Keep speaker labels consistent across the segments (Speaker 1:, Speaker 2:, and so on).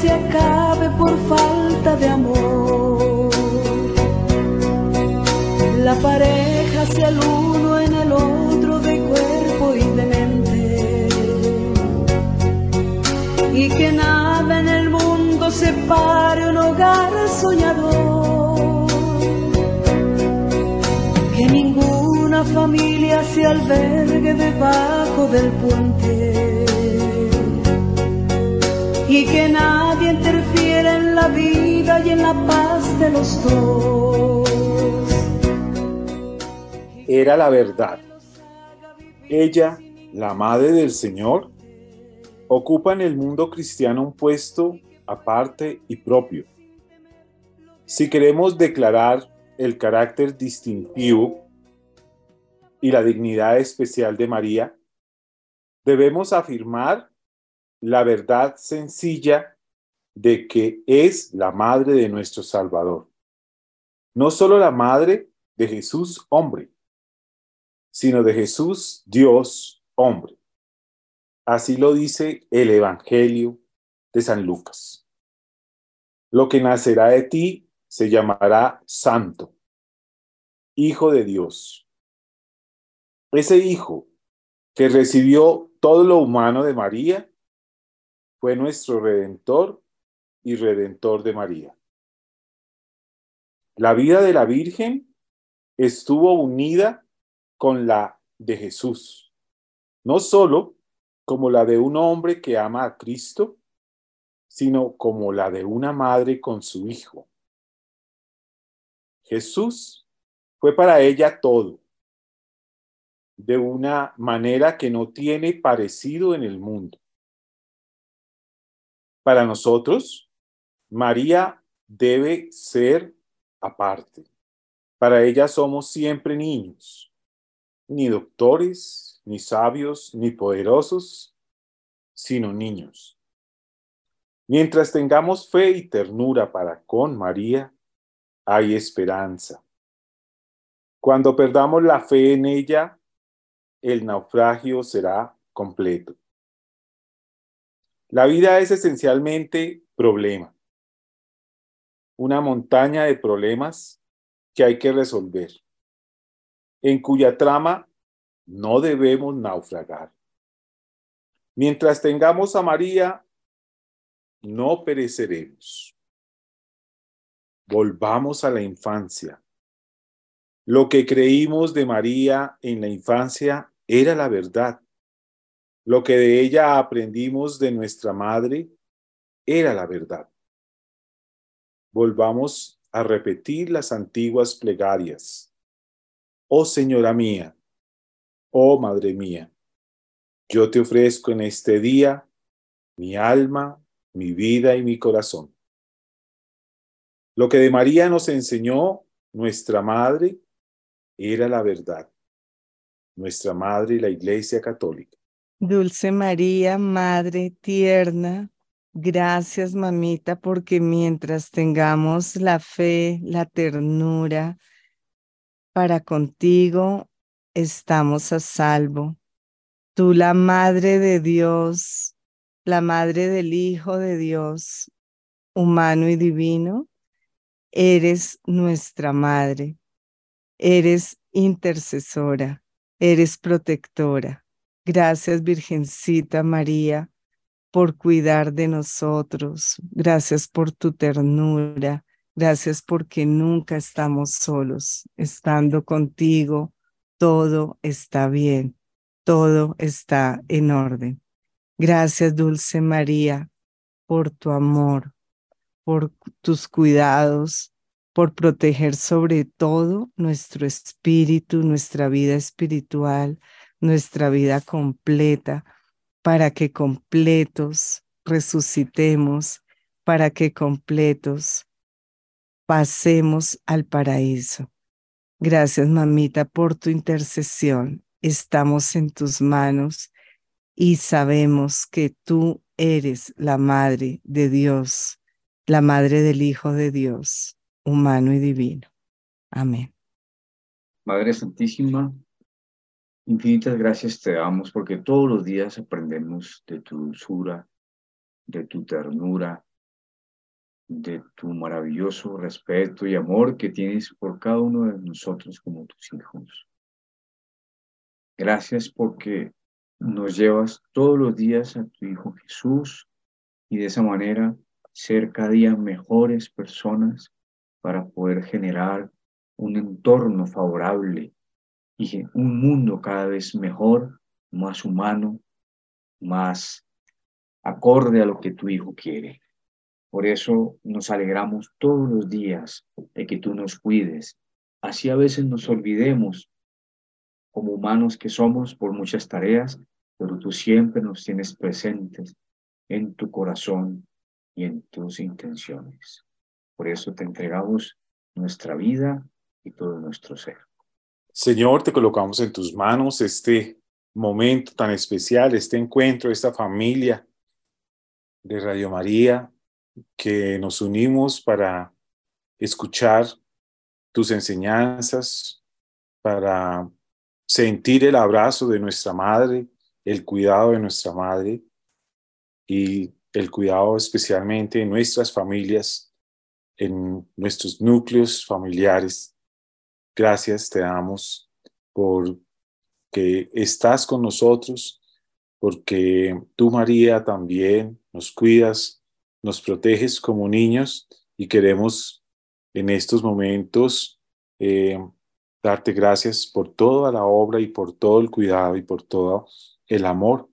Speaker 1: se acabe por falta de amor. La pareja sea el uno en el otro de cuerpo y de mente. Y que nada en el mundo separe un hogar soñador. Que ninguna familia se albergue debajo del puente. Y en la paz de los dos.
Speaker 2: Era la verdad. Ella, la madre del Señor, ocupa en el mundo cristiano un puesto aparte y propio. Si queremos declarar el carácter distintivo y la dignidad especial de María, debemos afirmar la verdad sencilla de que es la madre de nuestro Salvador. No solo la madre de Jesús hombre, sino de Jesús Dios hombre. Así lo dice el Evangelio de San Lucas. Lo que nacerá de ti se llamará santo, hijo de Dios. Ese hijo que recibió todo lo humano de María fue nuestro redentor y redentor de María. La vida de la Virgen estuvo unida con la de Jesús, no solo como la de un hombre que ama a Cristo, sino como la de una madre con su hijo. Jesús fue para ella todo, de una manera que no tiene parecido en el mundo. Para nosotros, María debe ser aparte. Para ella somos siempre niños ni doctores, ni sabios, ni poderosos, sino niños. Mientras tengamos fe y ternura para con María, hay esperanza. Cuando perdamos la fe en ella, el naufragio será completo. La vida es esencialmente problema, una montaña de problemas que hay que resolver en cuya trama no debemos naufragar. Mientras tengamos a María, no pereceremos. Volvamos a la infancia. Lo que creímos de María en la infancia era la verdad. Lo que de ella aprendimos de nuestra madre era la verdad. Volvamos a repetir las antiguas plegarias Oh Señora mía, oh Madre mía, yo te ofrezco en este día mi alma, mi vida y mi corazón. Lo que de María nos enseñó nuestra Madre era la verdad. Nuestra Madre, la Iglesia Católica.
Speaker 3: Dulce María, Madre tierna, gracias mamita porque mientras tengamos la fe, la ternura, para contigo estamos a salvo. Tú, la Madre de Dios, la Madre del Hijo de Dios, humano y divino, eres nuestra Madre, eres intercesora, eres protectora. Gracias, Virgencita María, por cuidar de nosotros. Gracias por tu ternura. Gracias porque nunca estamos solos. Estando contigo, todo está bien, todo está en orden. Gracias, Dulce María, por tu amor, por tus cuidados, por proteger sobre todo nuestro espíritu, nuestra vida espiritual, nuestra vida completa, para que completos resucitemos, para que completos pasemos al paraíso. Gracias, mamita, por tu intercesión. Estamos en tus manos y sabemos que tú eres la madre de Dios, la madre del Hijo de Dios, humano y divino. Amén.
Speaker 4: Madre Santísima, infinitas gracias te damos porque todos los días aprendemos de tu dulzura, de tu ternura, de tu maravilloso respeto y amor que tienes por cada uno de nosotros como tus hijos. Gracias porque nos llevas todos los días a tu Hijo Jesús y de esa manera ser cada día mejores personas para poder generar un entorno favorable y un mundo cada vez mejor, más humano, más acorde a lo que tu Hijo quiere. Por eso nos alegramos todos los días de que tú nos cuides. Así a veces nos olvidemos como humanos que somos por muchas tareas, pero tú siempre nos tienes presentes en tu corazón y en tus intenciones. Por eso te entregamos nuestra vida y todo nuestro ser.
Speaker 2: Señor, te colocamos en tus manos este momento tan especial, este encuentro, esta familia de Radio María, que nos unimos para escuchar tus enseñanzas, para sentir el abrazo de nuestra madre, el cuidado de nuestra madre y el cuidado especialmente en nuestras familias, en nuestros núcleos familiares. Gracias te damos por que estás con nosotros, porque tú María también nos cuidas, nos proteges como niños y queremos en estos momentos eh, darte gracias por toda la obra y por todo el cuidado y por todo el amor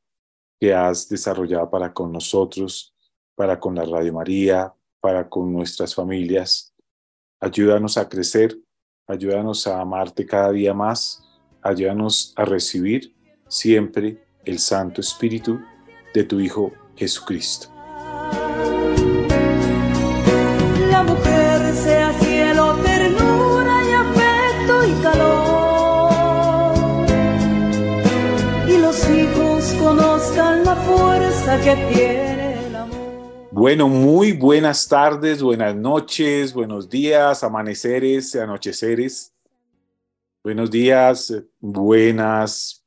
Speaker 2: que has desarrollado para con nosotros, para con la Radio María, para con nuestras familias. Ayúdanos a crecer, ayúdanos a amarte cada día más, ayúdanos a recibir siempre el Santo Espíritu de tu Hijo Jesucristo.
Speaker 1: La mujer sea cielo, ternura y afecto y calor. Y los hijos conozcan la fuerza que tiene el amor.
Speaker 2: Bueno, muy buenas tardes, buenas noches, buenos días, amaneceres, anocheceres. Buenos días, buenas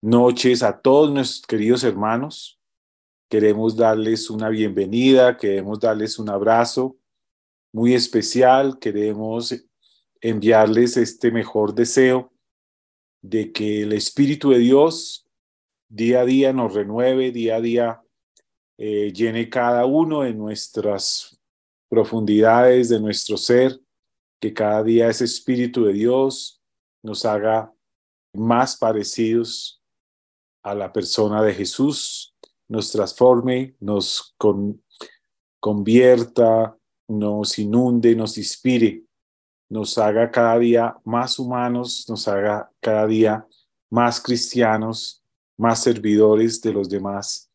Speaker 2: noches a todos nuestros queridos hermanos. Queremos darles una bienvenida, queremos darles un abrazo muy especial, queremos enviarles este mejor deseo de que el Espíritu de Dios día a día nos renueve, día a día eh, llene cada uno de nuestras profundidades de nuestro ser, que cada día ese Espíritu de Dios nos haga más parecidos a la persona de Jesús, nos transforme, nos con, convierta, nos inunde, nos inspire, nos haga cada día más humanos, nos haga cada día más cristianos, más servidores de los demás,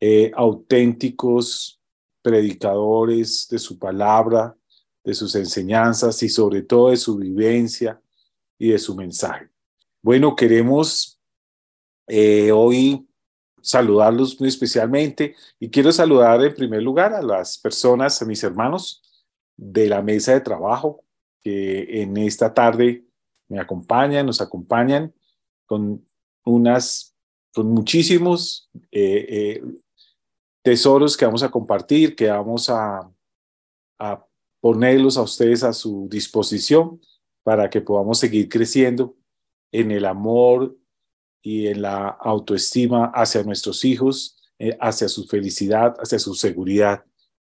Speaker 2: eh, auténticos predicadores de su palabra, de sus enseñanzas y sobre todo de su vivencia y de su mensaje. Bueno, queremos eh, hoy saludarlos muy especialmente y quiero saludar en primer lugar a las personas, a mis hermanos de la mesa de trabajo que en esta tarde me acompañan, nos acompañan con unas, con muchísimos eh, tesoros que vamos a compartir, que vamos a, ponerlos a ustedes a su disposición para que podamos seguir creciendo en el amor y en la autoestima hacia nuestros hijos, eh, hacia su felicidad, hacia su seguridad,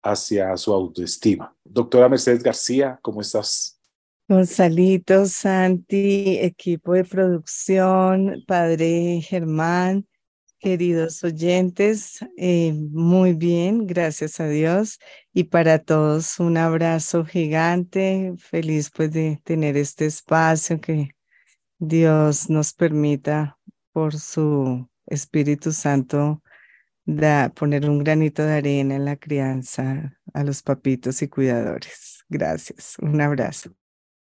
Speaker 2: hacia su autoestima. Doctora Mercedes García, ¿cómo estás?
Speaker 3: Gonzalito, Santi, equipo de producción, padre Germán, queridos oyentes, eh, muy bien, gracias a Dios. Y para todos un abrazo gigante, feliz pues de tener este espacio que Dios nos permita por su Espíritu Santo da, poner un granito de arena en la crianza a los papitos y cuidadores. Gracias. Un abrazo.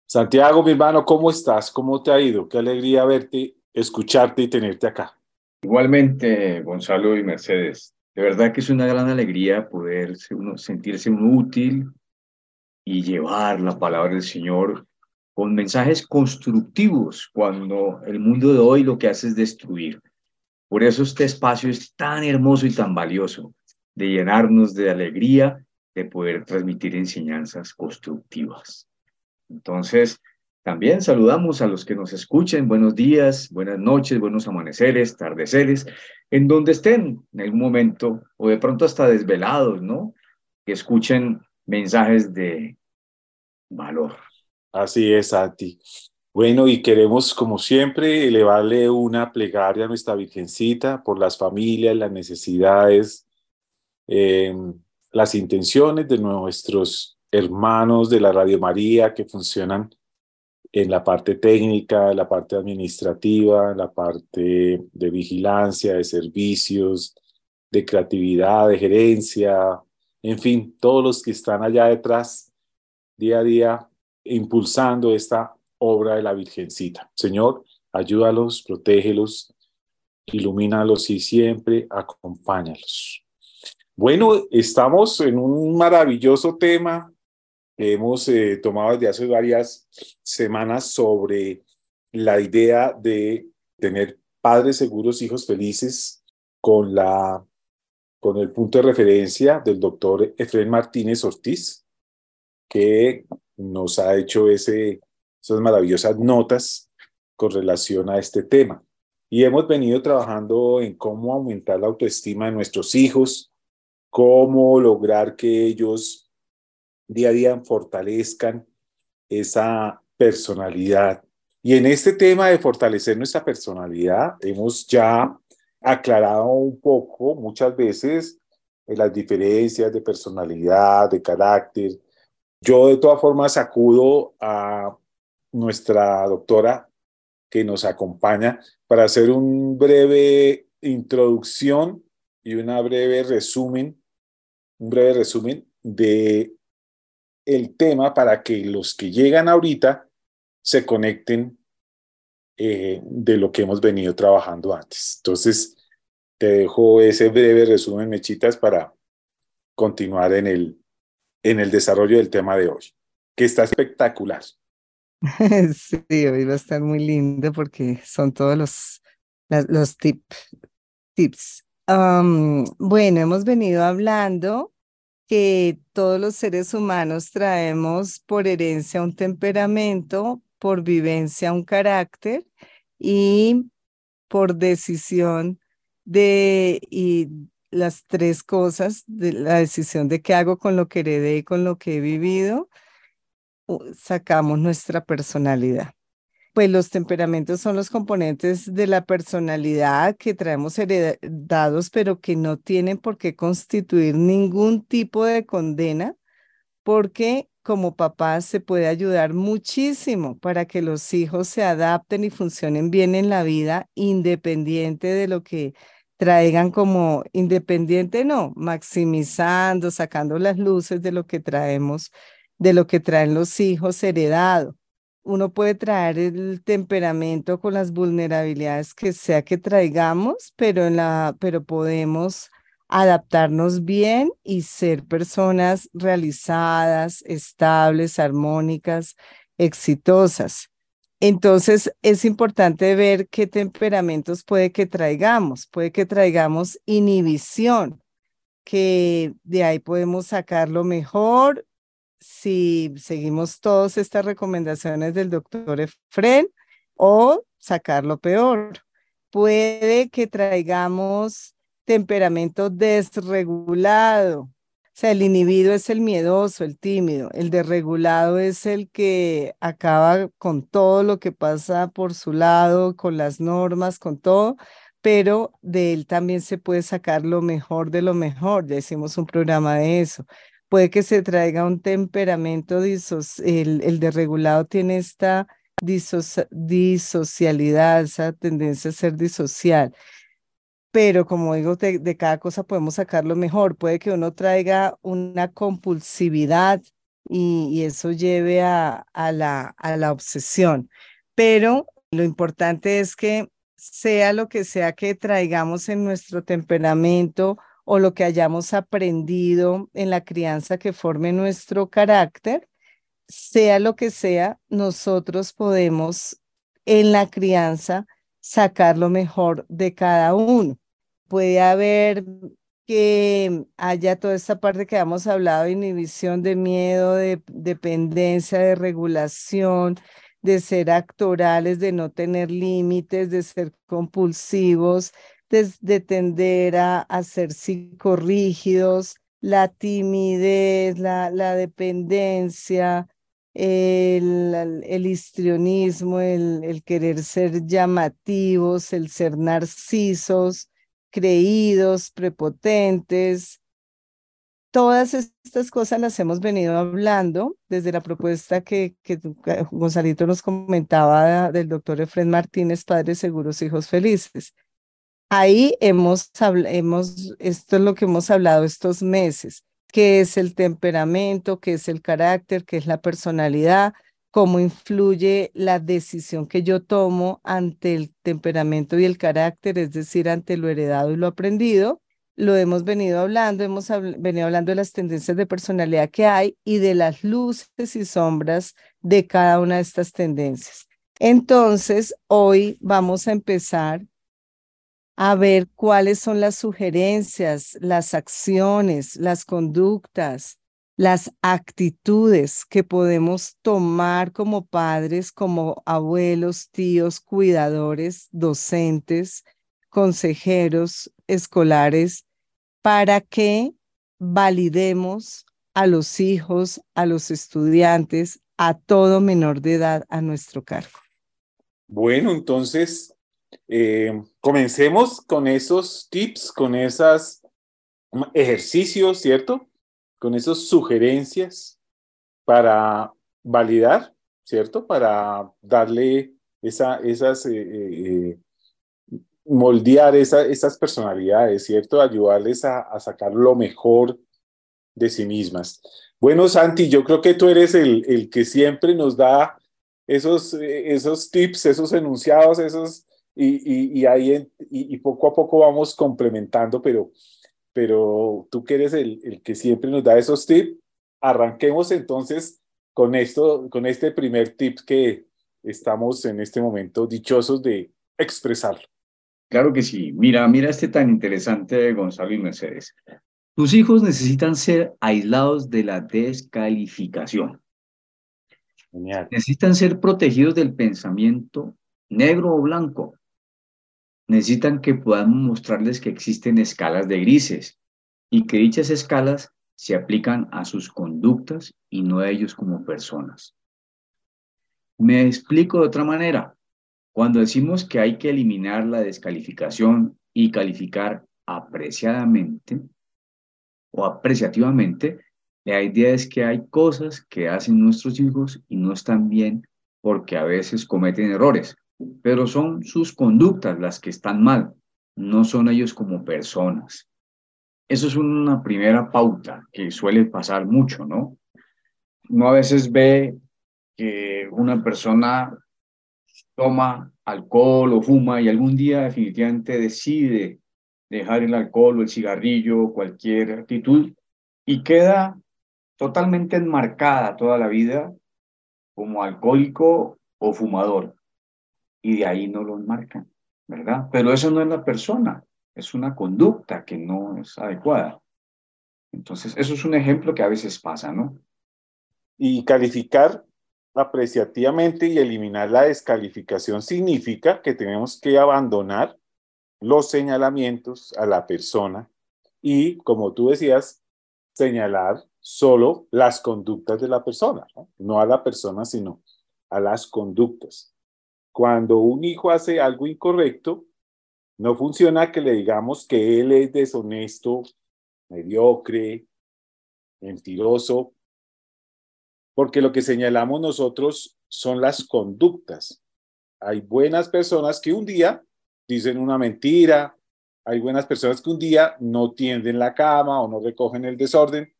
Speaker 2: Santiago, mi hermano, ¿cómo estás? ¿Cómo te ha ido? Qué alegría verte, escucharte y tenerte acá.
Speaker 4: Igualmente, Gonzalo y Mercedes. De verdad que es una gran alegría poder uno, sentirse uno útil y llevar la palabra del Señor con mensajes constructivos cuando el mundo de hoy lo que hace es destruir. Por eso este espacio es tan hermoso y tan valioso, de llenarnos de alegría, de poder transmitir enseñanzas constructivas. Entonces, también saludamos a los que nos escuchen. Buenos días, buenas noches, buenos amaneceres, tardeceres, en donde estén en algún momento o de pronto hasta desvelados, ¿no? Que escuchen mensajes de valor.
Speaker 2: Así es, Santi. Bueno, y queremos, como siempre, elevarle una plegaria a nuestra Virgencita por las familias, las necesidades, em, las intenciones de nuestros hermanos de la Radio María que funcionan en la parte técnica, la parte administrativa, la parte de vigilancia, de servicios, de creatividad, de gerencia, en fin, todos los que están allá detrás día a día impulsando esta obra de la Virgencita. Señor, ayúdalos, protégelos, ilumínalos y siempre acompáñalos. Bueno, estamos en un maravilloso tema hemos eh, tomado desde hace varias semanas sobre la idea de tener padres seguros, hijos felices, con, la, con el punto de referencia del doctor Efraín Martínez Ortiz, que nos ha hecho ese, esas maravillosas notas con relación a este tema. Y hemos venido trabajando en cómo aumentar la autoestima de nuestros hijos, cómo lograr que ellos día a día fortalezcan esa personalidad. Y en este tema de fortalecer nuestra personalidad, hemos ya aclarado un poco muchas veces las diferencias de personalidad, de carácter, yo de todas formas acudo a nuestra doctora que nos acompaña para hacer un breve introducción y una breve resumen, un breve resumen de el tema para que los que llegan ahorita se conecten eh, de lo que hemos venido trabajando antes. Entonces, te dejo ese breve resumen, Mechitas, para continuar en el, en el desarrollo del tema de hoy, que está espectacular.
Speaker 3: Sí, hoy va a estar muy lindo porque son todos los, los tips. bueno, hemos venido hablando que todos los seres humanos traemos por herencia un temperamento, por vivencia un carácter y por decisión de, y las tres cosas, de la decisión de qué hago con lo que heredé y con lo que he vivido, sacamos nuestra personalidad. Pues los temperamentos son los componentes de la personalidad que traemos heredados, pero que no tienen por qué constituir ningún tipo de condena, porque como papá se puede ayudar muchísimo para que los hijos se adapten y funcionen bien en la vida, independiente de lo que traigan como independiente, no, maximizando, sacando las luces de lo que traemos, de lo que traen los hijos heredado. Uno puede traer el temperamento con las vulnerabilidades que sea que traigamos, pero, en la, pero podemos adaptarnos bien y ser personas realizadas, estables, armónicas, exitosas. Entonces es importante ver qué temperamentos puede que traigamos. Puede que traigamos inhibición, que de ahí podemos sacar lo mejor si seguimos todas estas recomendaciones del doctor Efren o sacar lo peor. Puede que traigamos temperamento desregulado, o sea, el inhibido es el miedoso, el tímido, el desregulado es el que acaba con todo lo que pasa por su lado, con las normas, con todo, pero de él también se puede sacar lo mejor de lo mejor, ya hicimos un programa de eso. Puede que se traiga un temperamento, disos el, el desregulado tiene esta disocialidad, esa tendencia a ser disocial pero como digo, de, cada cosa podemos sacar lo mejor. Puede que uno traiga una compulsividad y, eso lleve a, a, la, a la obsesión, pero lo importante es que sea lo que sea que traigamos en nuestro temperamento o lo que hayamos aprendido en la crianza que forme nuestro carácter, sea lo que sea, nosotros podemos en la crianza sacar lo mejor de cada uno. Puede haber que haya toda esta parte que hemos hablado, inhibición de miedo, de dependencia, de regulación, de ser actorales, de no tener límites, de ser compulsivos, de, tender a, a, ser psicorrígidos, la timidez, la, la dependencia, el, el histrionismo, el, el querer ser llamativos, el ser narcisos, creídos, prepotentes. Todas estas cosas las hemos venido hablando desde la propuesta que, que Gonzalito nos comentaba del doctor Efren Martínez, Padres Seguros, Hijos Felices. Ahí hemos, hemos, esto es lo que hemos hablado estos meses, qué es el temperamento, qué es el carácter, qué es la personalidad, cómo influye la decisión que yo tomo ante el temperamento y el carácter, es decir, ante lo heredado y lo aprendido. Lo hemos venido hablando, hemos venido hablando de las tendencias de personalidad que hay y de las luces y sombras de cada una de estas tendencias. Entonces, hoy vamos a empezar a ver cuáles son las sugerencias, las acciones, las conductas, las actitudes que podemos tomar como padres, como abuelos, tíos, cuidadores, docentes, consejeros escolares, para que validemos a los hijos, a los estudiantes, a todo menor de edad a nuestro cargo.
Speaker 2: Bueno, entonces eh, comencemos con esos tips, con esos ejercicios, ¿cierto? Con esas sugerencias para validar, ¿cierto? Para darle esa, esas, eh, eh, moldear esa, esas personalidades, ¿cierto? Ayudarles a, a, sacar lo mejor de sí mismas. Bueno, Santi, yo creo que tú eres el, el que siempre nos da esos, esos tips, esos enunciados, esos y, y, ahí y, poco a poco vamos complementando, pero, pero tú que eres el, el que siempre nos da esos tips, arranquemos entonces con esto, con este primer tip que estamos en este momento dichosos de expresarlo.
Speaker 4: Claro que sí. Mira, mira este tan interesante, Gonzalo y Mercedes. Tus hijos necesitan ser aislados de la descalificación. Genial. Necesitan ser protegidos del pensamiento negro o blanco necesitan que podamos mostrarles que existen escalas de grises y que dichas escalas se aplican a sus conductas y no a ellos como personas. Me explico de otra manera. Cuando decimos que hay que eliminar la descalificación y calificar apreciadamente o apreciativamente, la idea es que hay cosas que hacen nuestros hijos y no están bien porque a veces cometen errores pero son sus conductas las que están mal, no son ellos como personas. Eso es una primera pauta que suele pasar mucho, ¿no? Uno a veces ve que una persona toma alcohol o fuma y algún día definitivamente decide dejar el alcohol o el cigarrillo o cualquier actitud y queda totalmente enmarcada toda la vida como alcohólico o fumador y de ahí no lo enmarcan, ¿verdad? Pero eso no es la persona, es una conducta que no es adecuada. Entonces, eso es un ejemplo que a veces pasa, ¿no?
Speaker 2: Y calificar apreciativamente y eliminar la descalificación significa que tenemos que abandonar los señalamientos a la persona y, como tú decías, señalar solo las conductas de la persona, no, no a la persona, sino a las conductas. Cuando un hijo hace algo incorrecto, no funciona que le digamos que él es deshonesto, mediocre, mentiroso, porque lo que señalamos nosotros son las conductas. Hay buenas personas que un día dicen una mentira, hay buenas personas que un día no tienden la cama o no recogen el desorden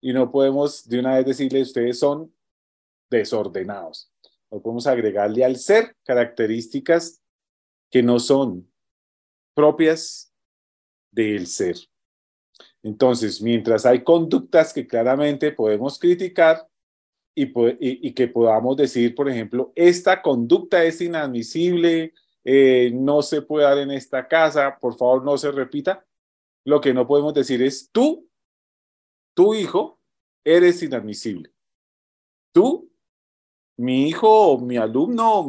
Speaker 2: y no podemos de una vez decirle ustedes son desordenados o podemos agregarle al ser características que no son propias del ser. Entonces, mientras hay conductas que claramente podemos criticar y, que podamos decir, por ejemplo, esta conducta es inadmisible, eh, no se puede dar en esta casa, por favor no se repita. Lo que no podemos decir es tú, tu hijo, eres inadmisible. Tú, mi hijo mi alumno,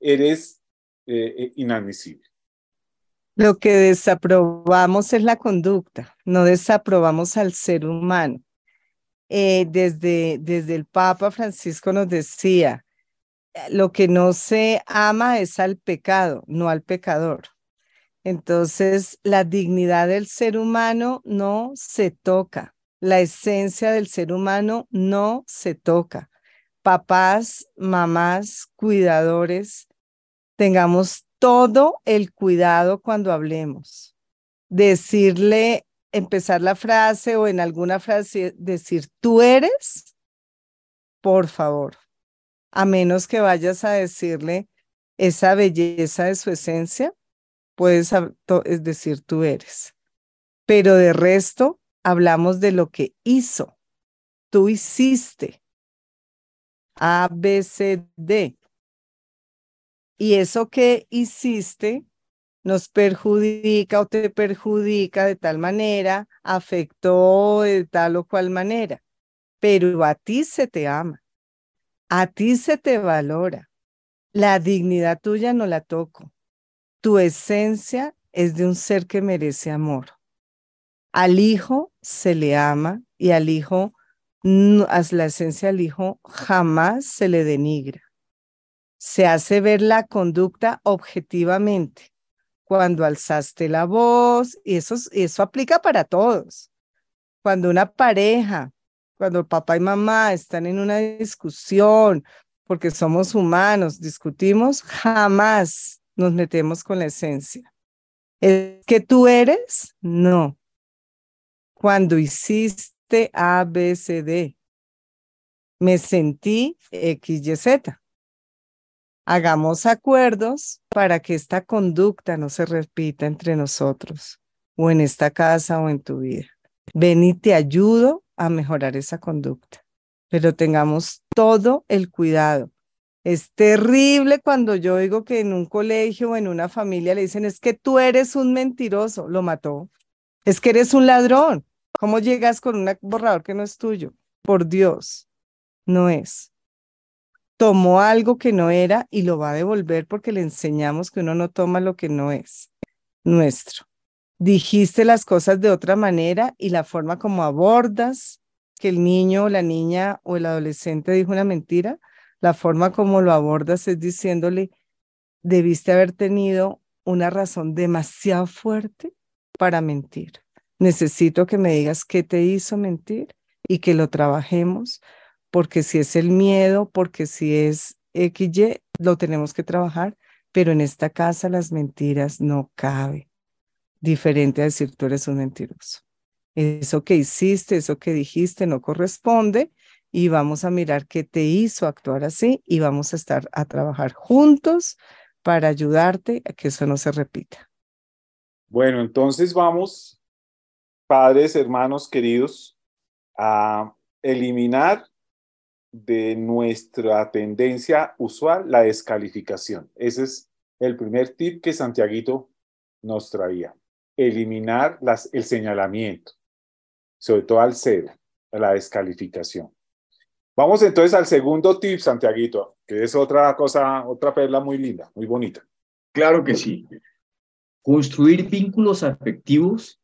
Speaker 2: eres eh, eh, inadmisible.
Speaker 3: Lo que desaprobamos es la conducta, no desaprobamos al ser humano. Eh, desde, desde el Papa Francisco nos decía, lo que no se ama es al pecado, no al pecador. Entonces, la dignidad del ser humano no se toca, la esencia del ser humano no se toca. Papás, mamás, cuidadores, tengamos todo el cuidado cuando hablemos. Decirle, empezar la frase o en alguna frase decir, tú eres, por favor, a menos que vayas a decirle esa belleza de su esencia, puedes decir tú eres. Pero de resto, hablamos de lo que hizo. Tú hiciste. A, B, C, D. Y eso que hiciste nos perjudica o te perjudica de tal manera, afectó de tal o cual manera, pero a ti se te ama, a ti se te valora. La dignidad tuya no la toco. Tu esencia es de un ser que merece amor. Al hijo se le ama y al hijo, a la esencia del hijo jamás se le denigra se hace ver la conducta objetivamente. Cuando alzaste la voz, y eso, eso aplica para todos. Cuando una pareja, cuando papá y mamá están en una discusión, porque somos humanos, discutimos, jamás nos metemos con la esencia. ¿Es que tú eres? No. Cuando hiciste A, B, C, D, me sentí X, Y, Z hagamos acuerdos para que esta conducta no se repita entre nosotros o en esta casa o en tu vida. Ven y te ayudo a mejorar esa conducta, pero tengamos todo el cuidado. Es terrible cuando yo oigo que en un colegio o en una familia le dicen, es que tú eres un mentiroso, lo mató. Es que eres un ladrón. ¿Cómo llegas con un borrador que no es tuyo? Por Dios, no es tomó algo que no era y lo va a devolver porque le enseñamos que uno no toma lo que no es nuestro. Dijiste las cosas de otra manera y la forma como abordas que el niño o la niña o el adolescente dijo una mentira, la forma como lo abordas es diciéndole, debiste haber tenido una razón demasiado fuerte para mentir. Necesito que me digas qué te hizo mentir y que lo trabajemos porque si es el miedo, porque si es XY, lo tenemos que trabajar, pero en esta casa las mentiras no cabe. Diferente a decir tú eres un mentiroso. Eso que hiciste, eso que dijiste no corresponde y vamos a mirar qué te hizo actuar así y vamos a estar a trabajar juntos para ayudarte a que eso no se repita.
Speaker 2: Bueno, entonces vamos, padres, hermanos queridos, a eliminar de nuestra tendencia usual, la descalificación. Ese es el primer tip que Santiaguito nos traía. Eliminar las, el señalamiento, sobre todo al cero, la descalificación. Vamos entonces al segundo tip, Santiaguito, que es otra cosa, otra perla muy linda, muy bonita.
Speaker 4: Claro que sí. Construir vínculos afectivos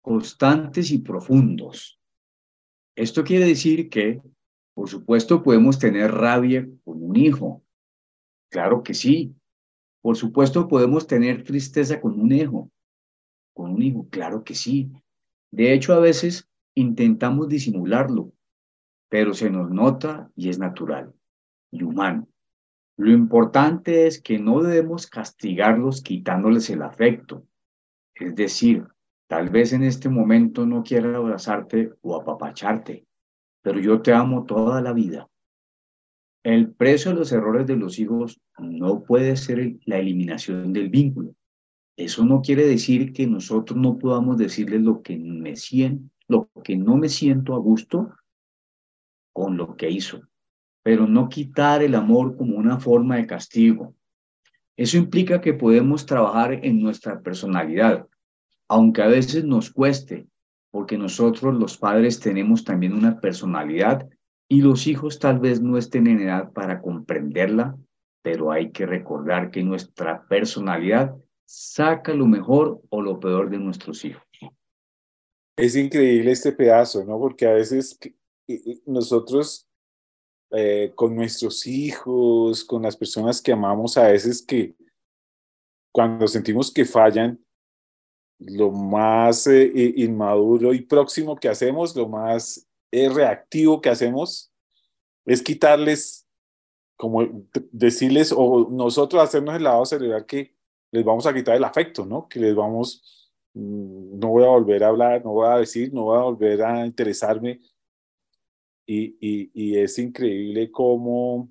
Speaker 4: constantes y profundos. Esto quiere decir que por supuesto, podemos tener rabia con un hijo. Claro que sí. Por supuesto, podemos tener tristeza con un hijo. Con un hijo, claro que sí. De hecho, a veces intentamos disimularlo, pero se nos nota y es natural y humano. Lo importante es que no debemos castigarlos quitándoles el afecto. Es decir, tal vez en este momento no quiera abrazarte o apapacharte, pero yo te amo toda la vida. El precio de los errores de los hijos no puede ser la eliminación del vínculo. Eso no quiere decir que nosotros no podamos decirles lo que me siento, lo que no me siento a gusto con lo que hizo. pero no quitar el amor como una forma de castigo. Eso implica que podemos trabajar en nuestra personalidad, aunque a veces nos cueste, porque nosotros los padres tenemos también una personalidad y los hijos tal vez no estén en edad para comprenderla, pero hay que recordar que nuestra personalidad saca lo mejor o lo peor de nuestros hijos.
Speaker 2: Es increíble este pedazo, ¿no? Porque a veces nosotros eh, con nuestros hijos, con las personas que amamos, a veces que cuando sentimos que fallan, lo más eh, inmaduro y próximo que hacemos, lo más eh, reactivo que hacemos, es quitarles, como decirles, o nosotros hacernos el lado cerebral que les vamos a quitar el afecto, ¿no? Que les vamos, mm, no voy a volver a hablar, no voy a decir, no voy a volver a interesarme. Y, es increíble cómo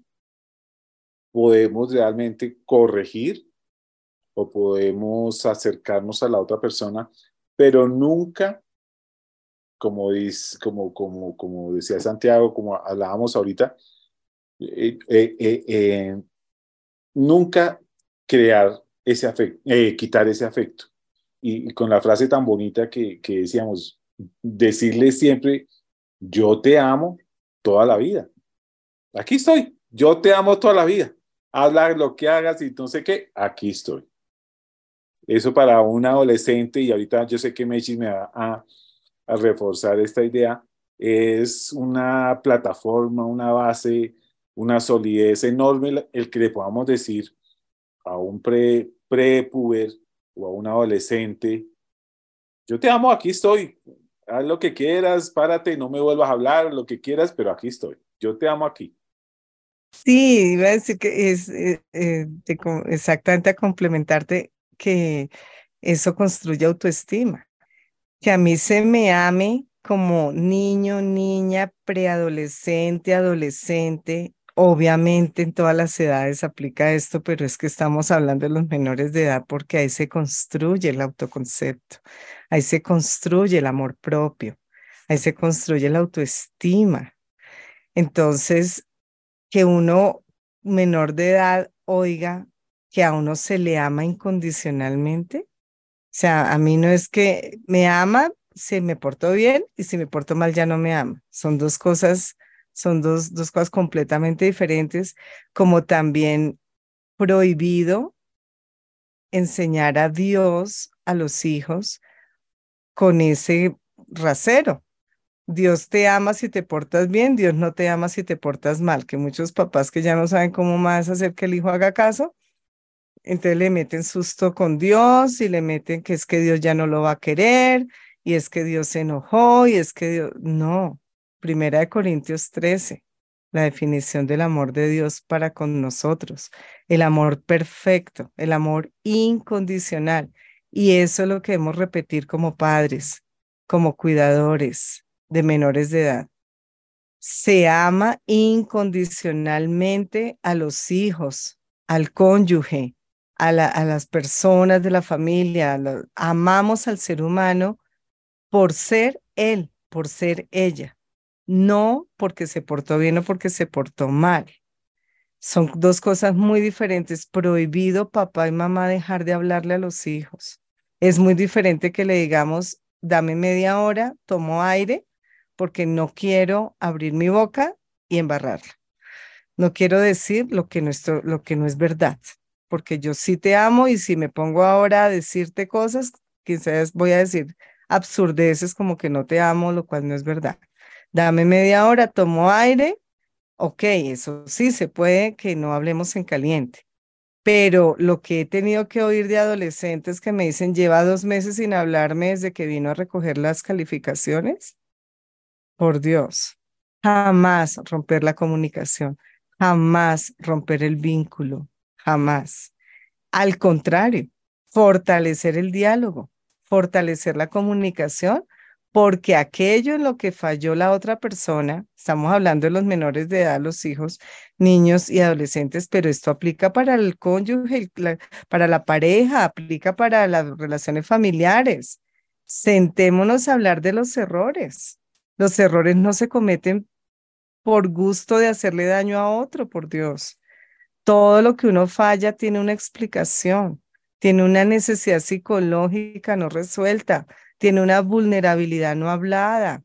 Speaker 2: podemos realmente corregir o podemos acercarnos a la otra persona, pero nunca, como, dice, como, como, como decía Santiago, como hablábamos ahorita, eh, eh, eh, nunca crear ese afecto, quitar ese afecto. Y, con la frase tan bonita que, que decíamos, decirle siempre, yo te amo toda la vida. Aquí estoy, yo te amo toda la vida. Habla lo que hagas y no sé qué, aquí estoy. Eso para un adolescente, y ahorita yo sé que Mechi me va a, reforzar esta idea, es una plataforma, una base, una solidez enorme el que le podamos decir a un pre, prepuber o a un adolescente, yo te amo, aquí estoy, haz lo que quieras, párate, no me vuelvas a hablar, lo que quieras, pero aquí estoy, yo te amo aquí.
Speaker 3: Sí, iba a decir que es eh, eh, exactamente a complementarte que eso construye autoestima. Que a mí se me ame como niño, niña, preadolescente, adolescente. Obviamente en todas las edades aplica esto, pero es que estamos hablando de los menores de edad porque ahí se construye el autoconcepto, ahí se construye el amor propio, ahí se construye la autoestima. Entonces, que uno menor de edad oiga que a uno se le ama incondicionalmente. O sea, a mí no es que me ama si me porto bien y si me porto mal ya no me ama. Son dos cosas, son dos, dos cosas completamente diferentes, como también prohibido enseñar a Dios a los hijos con ese rasero. Dios te ama si te portas bien, Dios no te ama si te portas mal, que muchos papás que ya no saben cómo más hacer que el hijo haga caso, entonces le meten susto con Dios y le meten que es que Dios ya no lo va a querer y es que Dios se enojó y es que Dios... No, Primera de Corintios 13, la definición del amor de Dios para con nosotros, el amor perfecto, el amor incondicional. Y eso es lo que debemos repetir como padres, como cuidadores de menores de edad. Se ama incondicionalmente a los hijos, al cónyuge, a, las personas de la familia, amamos al ser humano por ser él, por ser ella, no porque se portó bien o porque se portó mal. Son dos cosas muy diferentes. Prohibido papá y mamá dejar de hablarle a los hijos. Es muy diferente que le digamos, dame media hora, tomo aire, porque no quiero abrir mi boca y embarrarla. No quiero decir lo que lo que no es verdad porque yo sí te amo y si me pongo ahora a decirte cosas, quizás voy a decir absurdeces como que no te amo, lo cual no es verdad. Dame media hora, tomo aire, ok, eso sí se puede que no hablemos en caliente. Pero lo que he tenido que oír de adolescentes que me dicen, lleva dos meses sin hablarme desde que vino a recoger las calificaciones. Por Dios, jamás romper la comunicación, jamás romper el vínculo, jamás. Al contrario, fortalecer el diálogo, fortalecer la comunicación, porque aquello en lo que falló la otra persona, estamos hablando de los menores de edad, los hijos, niños y adolescentes, pero esto aplica para el cónyuge, para la pareja, aplica para las relaciones familiares. Sentémonos a hablar de los errores. Los errores no se cometen por gusto de hacerle daño a otro, por Dios. Todo lo que uno falla tiene una explicación, tiene una necesidad psicológica no resuelta, tiene una vulnerabilidad no hablada,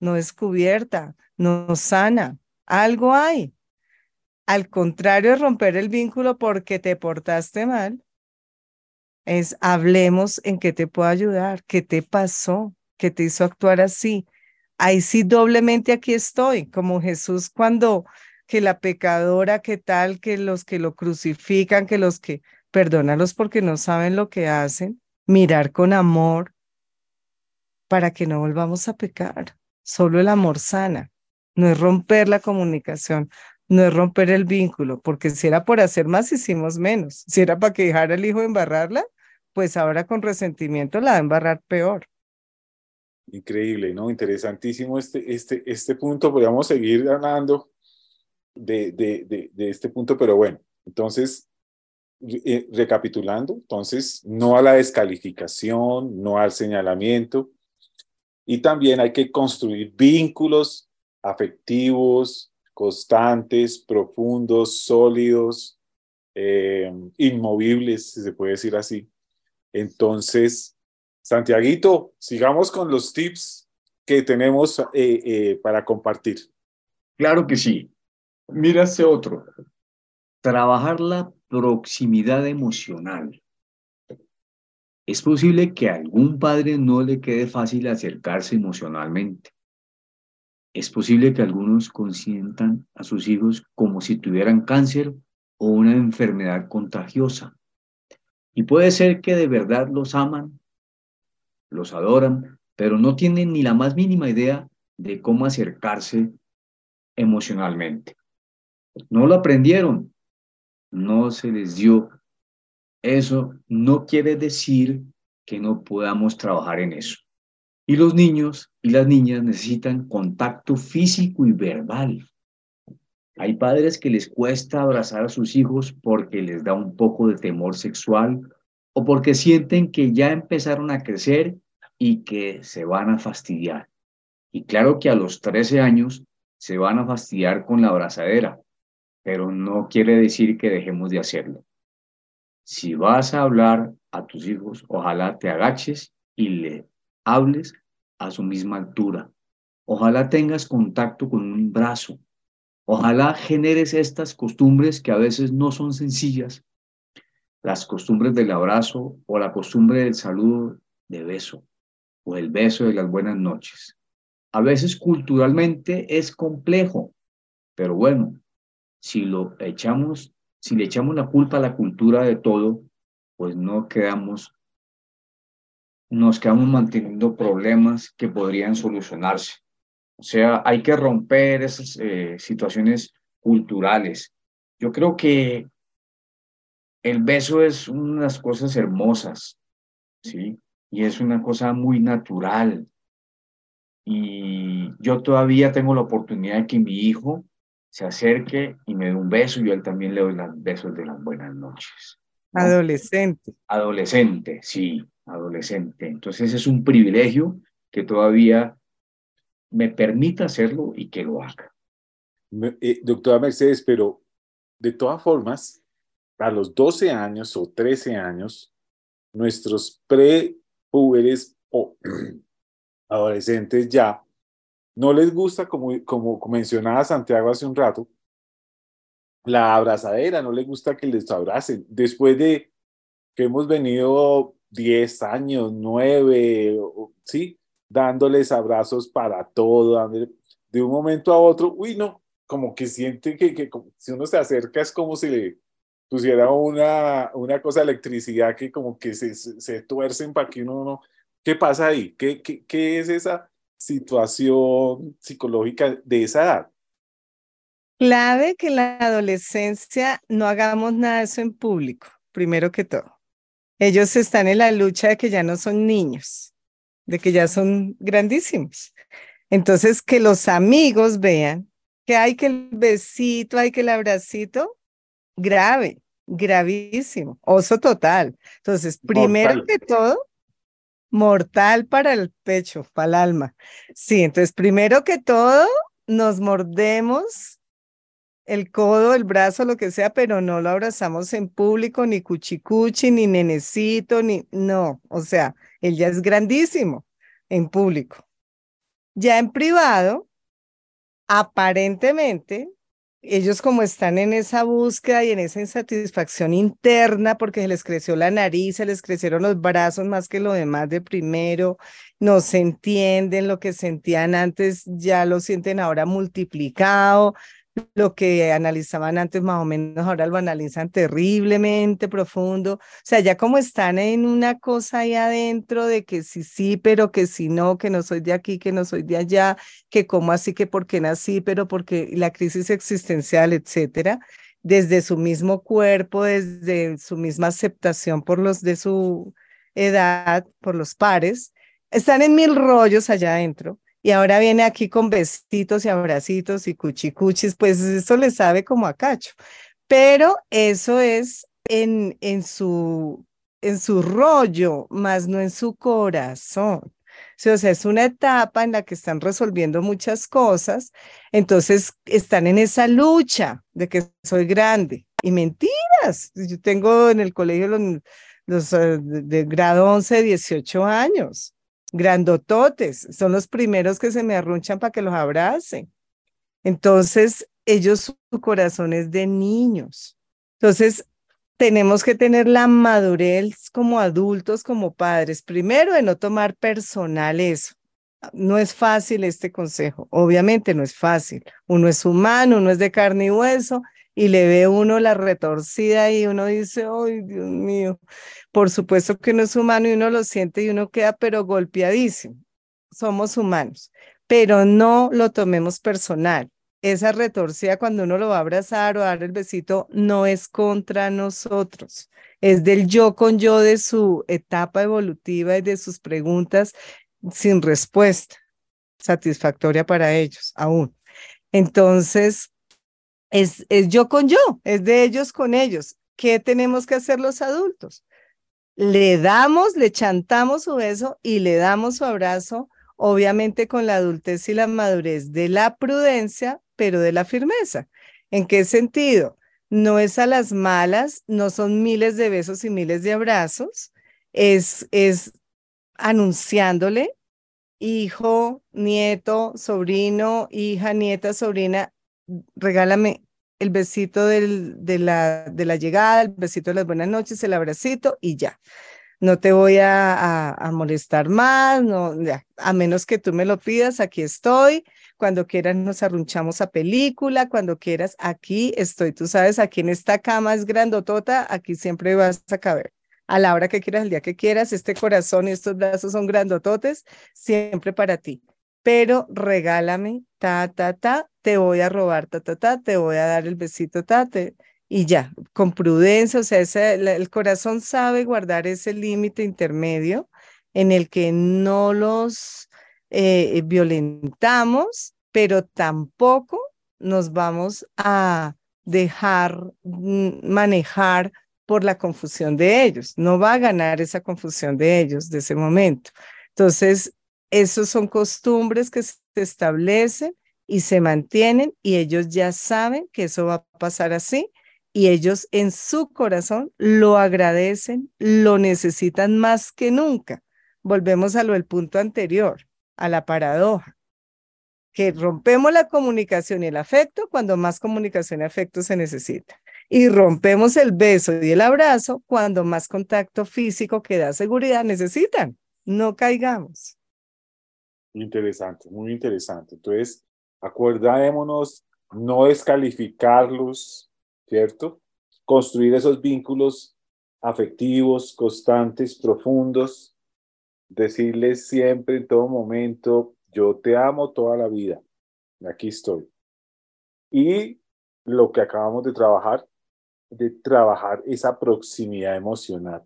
Speaker 3: no descubierta, no sana. Algo hay. Al contrario de romper el vínculo porque te portaste mal, es hablemos en qué te puedo ayudar, qué te pasó, qué te hizo actuar así. Ahí sí doblemente aquí estoy, como Jesús cuando que la pecadora, que tal, que los que lo crucifican, que los que perdónalos porque no saben lo que hacen, mirar con amor para que no volvamos a pecar. Solo el amor sana, no es romper la comunicación, no es romper el vínculo, porque si era por hacer más, hicimos menos. Si era para que dejara el hijo embarrarla, pues ahora con resentimiento la va a embarrar peor.
Speaker 2: Increíble, ¿no? Interesantísimo este, este, este punto. Podríamos seguir hablando de, de, de, este punto, pero bueno, entonces, eh, recapitulando, entonces, no a la descalificación, no al señalamiento, y también hay que construir vínculos afectivos, constantes, profundos, sólidos, eh, inmovibles, si se puede decir así. Entonces, Santiaguito, sigamos con los tips que tenemos eh, para compartir.
Speaker 4: Claro que sí. Mira otro. Trabajar la proximidad emocional. Es posible que a algún padre no le quede fácil acercarse emocionalmente. Es posible que algunos consientan a sus hijos como si tuvieran cáncer o una enfermedad contagiosa. Y puede ser que de verdad los aman, los adoran, pero no tienen ni la más mínima idea de cómo acercarse emocionalmente. No lo aprendieron, no se les dio. Eso no quiere decir que no podamos trabajar en eso. Y los niños y las niñas necesitan contacto físico y verbal. Hay padres que les cuesta abrazar a sus hijos porque les da un poco de temor sexual o porque sienten que ya empezaron a crecer y que se van a fastidiar. Y claro que a los 13 años se van a fastidiar con la abrazadera, pero no quiere decir que dejemos de hacerlo. Si vas a hablar a tus hijos, ojalá te agaches y le hables a su misma altura. Ojalá tengas contacto con un brazo. Ojalá generes estas costumbres que a veces no son sencillas. Las costumbres del abrazo o la costumbre del saludo de beso o el beso de las buenas noches. A veces culturalmente es complejo, pero bueno, si lo echamos, si le echamos la culpa a la cultura de todo, pues no quedamos nos quedamos manteniendo problemas que podrían solucionarse. O sea, hay que romper esas eh, situaciones culturales. Yo creo que el beso es unas cosas hermosas, ¿sí? Y es una cosa muy natural. Y yo todavía tengo la oportunidad de que mi hijo se acerque y me dé un beso y yo él también le doy los besos de las buenas noches.
Speaker 3: Adolescente.
Speaker 4: Adolescente, sí adolescente. Entonces es un privilegio que todavía me permita hacerlo y que lo haga.
Speaker 2: Eh, doctora Mercedes, pero de todas formas, a los 12 años o 13 años, nuestros pre-púberes o adolescentes ya no les gusta, como, como mencionaba Santiago hace un rato, la abrazadera, no les gusta que les abracen. Después de que hemos venido 10 años, 9, ¿sí? Dándoles abrazos para todo, de un momento a otro, uy, no, como que siente que, que si uno se acerca es como si le pusiera una, una cosa de electricidad que como que se, se tuercen para que uno no... ¿Qué pasa ahí? ¿Qué, qué, qué es esa situación psicológica de esa edad?
Speaker 3: Clave que en la adolescencia no hagamos nada de eso en público, primero que todo. Ellos están en la lucha de que ya no son niños, de que ya son grandísimos. Entonces, que los amigos vean que hay que el besito, hay que el abracito, grave, gravísimo, oso total. Entonces, primero que todo, mortal para el pecho, para el alma. Sí, entonces, primero que todo, nos mordemos el codo, el brazo, lo que sea, pero no lo abrazamos en público, ni cuchicuchi, ni nenecito, ni no, o sea, él ya es grandísimo en público. Ya en privado, aparentemente, ellos como están en esa búsqueda y en esa insatisfacción interna porque se les creció la nariz, se les crecieron los brazos más que lo demás de primero, no se entienden lo que sentían antes, ya lo sienten ahora multiplicado, lo que analizaban antes más o menos ahora lo analizan terriblemente profundo. O sea, ya como están en una cosa ahí adentro de que sí, sí, pero que si no, que no soy de aquí, que no soy de allá, que cómo así, que por qué nací, pero porque la crisis existencial, etcétera, desde su mismo cuerpo, desde su misma aceptación por los de su edad, por los pares, están en mil rollos allá adentro y ahora viene aquí con besitos y abracitos y cuchicuchis, pues eso le sabe como a cacho. Pero eso es en, en, su, en su rollo, más no en su corazón. o sea, es una etapa en la que están resolviendo muchas cosas, entonces están en esa lucha de que soy grande. Y mentiras, yo tengo en el colegio los, los eh, de grado 11, 18 años grandototes, son los primeros que se me arrunchan para que los abracen. Entonces, ellos, su corazón es de niños. Entonces, tenemos que tener la madurez como adultos, como padres, primero de no tomar personal eso. No es fácil este consejo, obviamente no es fácil. Uno es humano, uno es de carne y hueso y le ve uno la retorcida y uno dice, ay, Dios mío, por supuesto que uno es humano y uno lo siente y uno queda pero golpeadísimo. Somos humanos, pero no lo tomemos personal. Esa retorcida cuando uno lo va a abrazar o dar el besito no es contra nosotros, es del yo con yo de su etapa evolutiva y de sus preguntas sin respuesta satisfactoria para ellos aún. Entonces, es, es yo con yo, es de ellos con ellos. ¿Qué tenemos que hacer los adultos? Le damos, le chantamos su beso y le damos su abrazo, obviamente con la adultez y la madurez de la prudencia, pero de la firmeza. ¿En qué sentido? No es a las malas, no son miles de besos y miles de abrazos, es, es anunciándole, hijo, nieto, sobrino, hija, nieta, sobrina, regálame el besito de, la, llegada, el besito de las buenas noches, el abracito y ya. No te voy a, molestar más, no, a menos que tú me lo pidas, aquí estoy. Cuando quieras nos arrunchamos a película, cuando quieras, aquí estoy. Tú sabes, aquí en esta cama es grandotota, aquí siempre vas a caber. A la hora que quieras, el día que quieras, este corazón y estos brazos son grandototes, siempre para ti pero regálame, ta, ta, ta, te voy a robar, ta, ta, ta, te voy a dar el besito, ta, te, y ya, con prudencia, o sea, el corazón sabe guardar ese límite intermedio en el que no los eh, violentamos, pero tampoco nos vamos a dejar mm, manejar por la confusión de ellos. No va a ganar esa confusión de ellos de ese momento. Entonces, esos son costumbres que se establecen y se mantienen y ellos ya saben que eso va a pasar así y ellos en su corazón lo agradecen, lo necesitan más que nunca. Volvemos a lo del punto anterior, a la paradoja, que rompemos la comunicación y el afecto cuando más comunicación y afecto se necesita. Y rompemos el beso y el abrazo cuando más contacto físico que da seguridad necesitan. No caigamos.
Speaker 2: Interesante, muy interesante. Entonces, acordámonos no descalificarlos, ¿cierto? Construir esos vínculos afectivos, constantes, profundos, decirles siempre en todo momento, yo te amo toda la vida, aquí estoy. Y lo que acabamos de trabajar, de trabajar esa proximidad emocional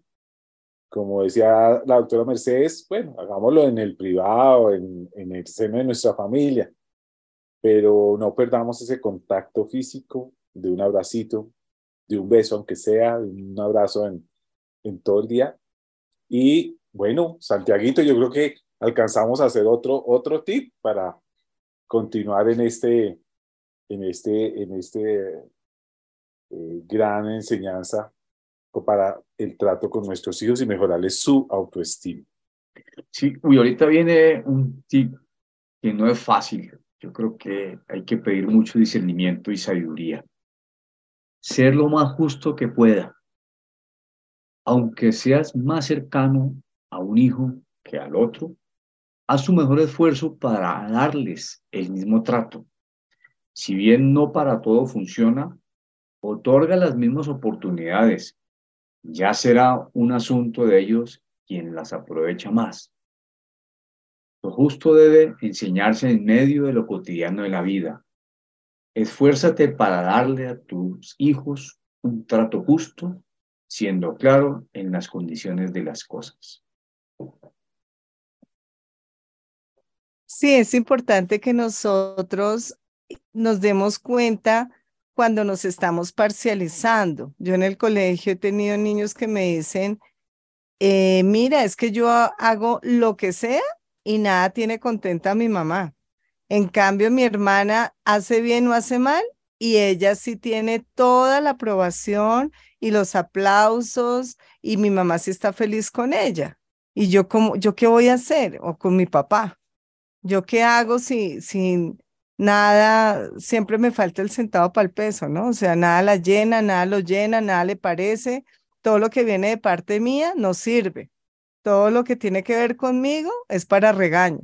Speaker 2: como decía la doctora Mercedes, bueno, hagámoslo en el privado, en, en el seno de nuestra familia, pero no perdamos ese contacto físico de un abracito, de un beso, aunque sea, de un abrazo en, en todo el día. Y bueno, Santiaguito, yo creo que alcanzamos a hacer otro, otro tip para continuar en este, en este, en este eh, gran enseñanza para el trato con nuestros hijos y mejorarles su autoestima.
Speaker 4: Sí, y ahorita viene un tip que no es fácil. Yo creo que hay que pedir mucho discernimiento y sabiduría. Ser lo más justo que pueda. Aunque seas más cercano a un hijo que al otro, haz su mejor esfuerzo para darles el mismo trato. Si bien no para todo funciona, otorga las mismas oportunidades. Ya será un asunto de ellos quien las aprovecha más. Lo justo debe enseñarse en medio de lo cotidiano de la vida. Esfuérzate para darle a tus hijos un trato justo, siendo claro en las condiciones de las cosas.
Speaker 3: Sí, es importante que nosotros nos demos cuenta cuando nos estamos parcializando. Yo en el colegio he tenido niños que me dicen, eh, mira, es que yo hago lo que sea y nada tiene contenta a mi mamá. En cambio, mi hermana hace bien o hace mal y ella sí tiene toda la aprobación y los aplausos y mi mamá sí está feliz con ella. Y yo, como, ¿yo qué voy a hacer? O con mi papá. ¿Yo qué hago si, si nada, siempre me falta el centavo para el peso, ¿no? O sea, nada la llena, nada lo llena, nada le parece. Todo lo que viene de parte mía no sirve. Todo lo que tiene que ver conmigo es para regaño.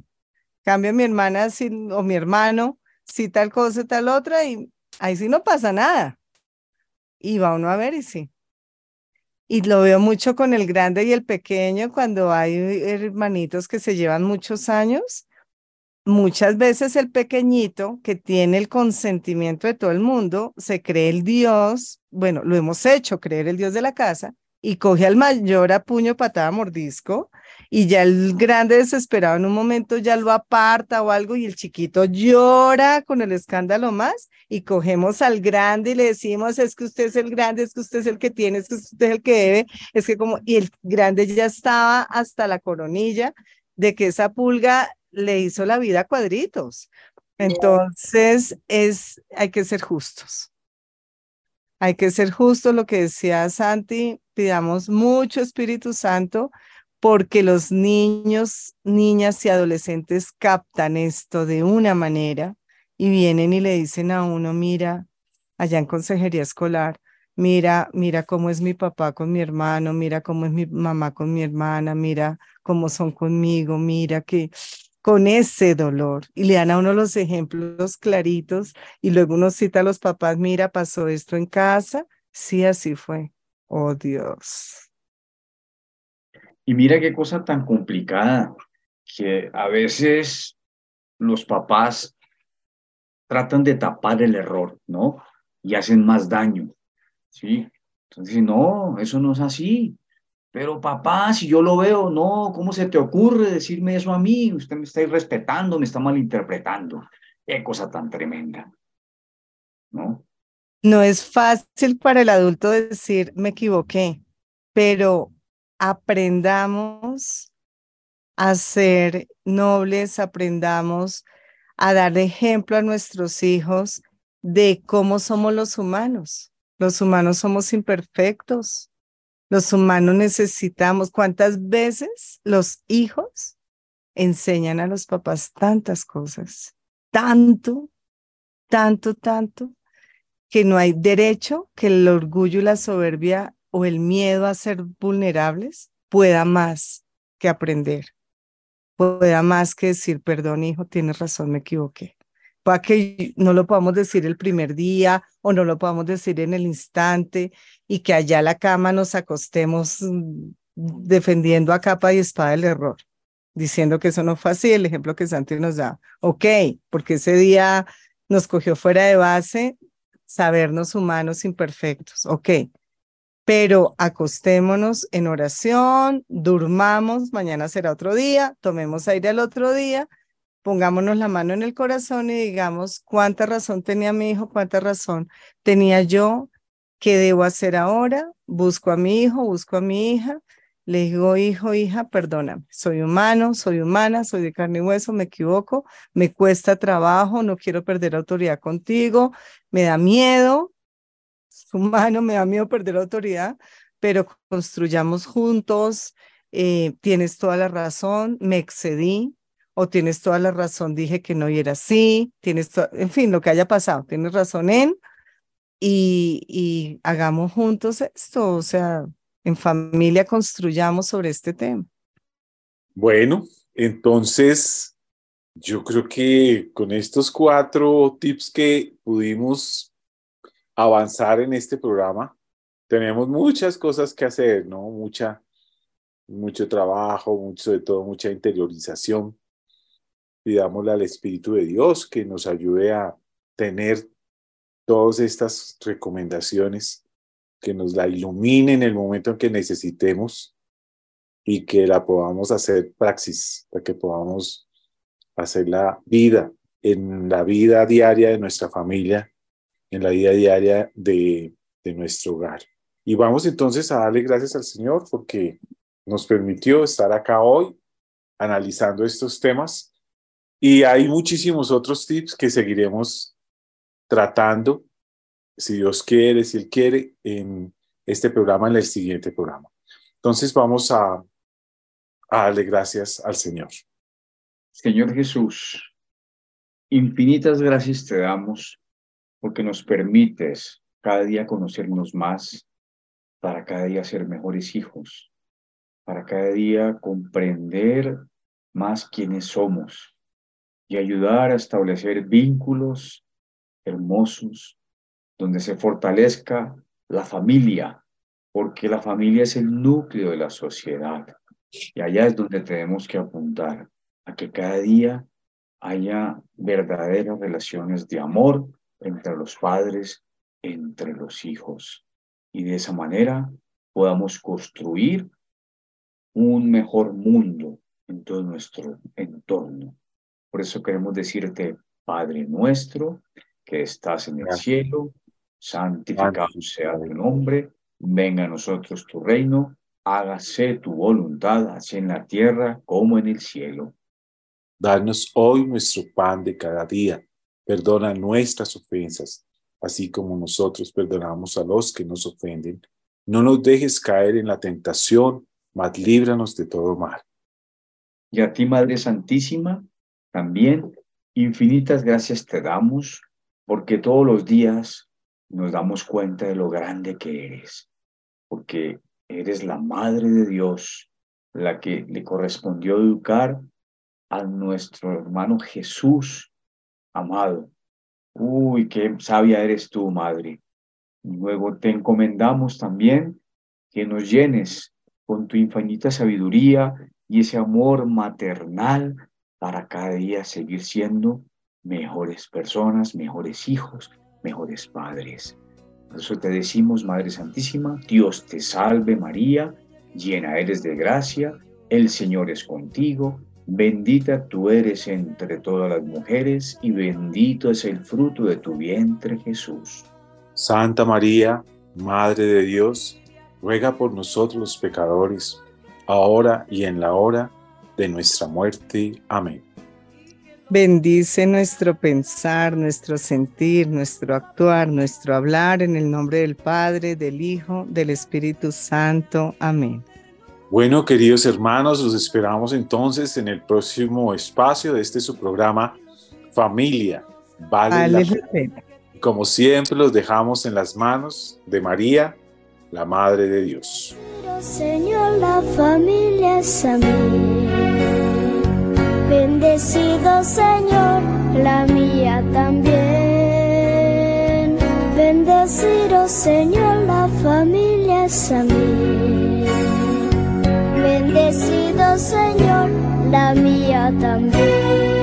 Speaker 3: Cambio mi hermana o mi hermano, si tal cosa, tal otra, y ahí sí no pasa nada. Y va uno a ver y sí. Y lo veo mucho con el grande y el pequeño cuando hay hermanitos que se llevan muchos años muchas veces el pequeñito que tiene el consentimiento de todo el mundo se cree el Dios, bueno, lo hemos hecho, creer el Dios de la casa, y coge al mayor a puño, patada, mordisco, y ya el grande desesperado en un momento ya lo aparta o algo, y el chiquito llora con el escándalo más, y cogemos al grande y le decimos, es que usted es el grande, es que usted es el que tiene, es que usted es el que debe, es que como, y el grande ya estaba hasta la coronilla de que esa pulga le hizo la vida a cuadritos. Entonces, es, hay que ser justos. Hay que ser justos, lo que decía Santi, pidamos mucho Espíritu Santo porque los niños, niñas y adolescentes captan esto de una manera y vienen y le dicen a uno, mira, allá en consejería escolar, mira, mira cómo es mi papá con mi hermano, mira cómo es mi mamá con mi hermana, mira cómo son conmigo, mira que con ese dolor y le dan a uno los ejemplos claritos y luego uno cita a los papás, mira, pasó esto en casa, sí, así fue. Oh Dios.
Speaker 4: Y mira qué cosa tan complicada, que a veces los papás tratan de tapar el error, ¿no? Y hacen más daño, ¿sí? Entonces, no, eso no es así. Pero papá, si yo lo veo, no, ¿cómo se te ocurre decirme eso a mí? Usted me está irrespetando, me está malinterpretando. Qué cosa tan tremenda. ¿No?
Speaker 3: No es fácil para el adulto decir, me equivoqué, pero aprendamos a ser nobles, aprendamos a dar ejemplo a nuestros hijos de cómo somos los humanos. Los humanos somos imperfectos, los humanos necesitamos, ¿cuántas veces los hijos enseñan a los papás tantas cosas? Tanto, tanto, tanto, que no hay derecho que el orgullo y la soberbia o el miedo a ser vulnerables pueda más que aprender, pueda más que decir, perdón, hijo, tienes razón, me equivoqué para que no lo podamos decir el primer día o no lo podamos decir en el instante y que allá la cama nos acostemos mm, defendiendo a capa y espada el error, diciendo que eso no fue así, el ejemplo que Santi nos da. Ok, porque ese día nos cogió fuera de base sabernos humanos imperfectos, ok, pero acostémonos en oración, durmamos, mañana será otro día, tomemos aire al otro día pongámonos la mano en el corazón y digamos cuánta razón tenía mi hijo, cuánta razón tenía yo, qué debo hacer ahora, busco a mi hijo, busco a mi hija Le digo, hijo, hija, perdóname, soy humano, soy humana, soy de carne y hueso, me equivoco, me cuesta trabajo, no quiero perder autoridad contigo, me da miedo, humano, me da miedo perder autoridad, pero construyamos juntos, eh, tienes toda la razón, me excedí, o tienes toda la razón, dije que no y era así, tienes, en fin, lo que haya pasado, tienes razón en, y, y hagamos juntos esto, o sea, en familia construyamos sobre este tema.
Speaker 2: Bueno, entonces yo creo que con estos cuatro tips que pudimos avanzar en este programa, tenemos muchas cosas que hacer, ¿no? Mucha, mucho trabajo, mucho de todo, mucha interiorización. Pidámosle al Espíritu de Dios que nos ayude a tener todas estas recomendaciones que nos la ilumine en el momento en que necesitemos y que la podamos hacer praxis, para que podamos hacer la vida, en la vida diaria de nuestra familia, en la vida diaria de, de nuestro hogar. Y vamos entonces a darle gracias al Señor porque nos permitió estar acá hoy analizando estos temas. Y hay muchísimos otros tips que seguiremos tratando si Dios quiere, si Él quiere, en este programa, en el siguiente programa. Entonces vamos a, a darle gracias al Señor.
Speaker 4: Señor Jesús, infinitas gracias te damos porque nos permites cada día conocernos más, para cada día ser mejores hijos, para cada día comprender más quiénes somos y ayudar a establecer vínculos hermosos donde se fortalezca la familia, porque la familia es el núcleo de la sociedad. Y allá es donde tenemos que apuntar, a que cada día haya verdaderas relaciones de amor entre los padres, entre los hijos. Y de esa manera podamos construir un mejor mundo en todo nuestro entorno. Por eso queremos decirte, Padre nuestro, que estás en el cielo, santificado sea tu nombre, venga a nosotros tu reino, hágase tu voluntad, así en la tierra como en el cielo.
Speaker 2: Danos hoy nuestro pan de cada día, perdona nuestras ofensas, así como nosotros perdonamos a los que nos ofenden. No nos dejes caer en la tentación, mas líbranos de todo mal.
Speaker 4: Y a ti, Madre Santísima, también infinitas gracias te damos, porque todos los días nos damos cuenta de lo grande que eres, porque eres la Madre de Dios, la que le correspondió educar a nuestro hermano Jesús, amado. Uy, qué sabia eres tú, Madre. Luego te encomendamos también que nos llenes con tu infinita sabiduría y ese amor maternal para cada día seguir siendo mejores personas, mejores hijos, mejores padres. Por eso te decimos, Madre Santísima, Dios te salve María, llena eres de gracia, el Señor es contigo, bendita tú eres entre todas las mujeres y bendito es el fruto de tu vientre Jesús.
Speaker 2: Santa María, Madre de Dios, ruega por nosotros los pecadores, ahora y en la hora de nuestra muerte. Amén.
Speaker 3: Bendice nuestro pensar, nuestro sentir, nuestro actuar, nuestro hablar en el nombre del Padre, del Hijo, del Espíritu Santo. Amén.
Speaker 2: Bueno, queridos hermanos, los esperamos entonces en el próximo espacio de este su programa Familia. Vale, la pena. Como siempre, los dejamos en las manos de María, la Madre de Dios.
Speaker 5: Señor, la familia es a Bendecido Señor, la mía también. Bendecido Señor, la familia es mí. Bendecido Señor, la mía también.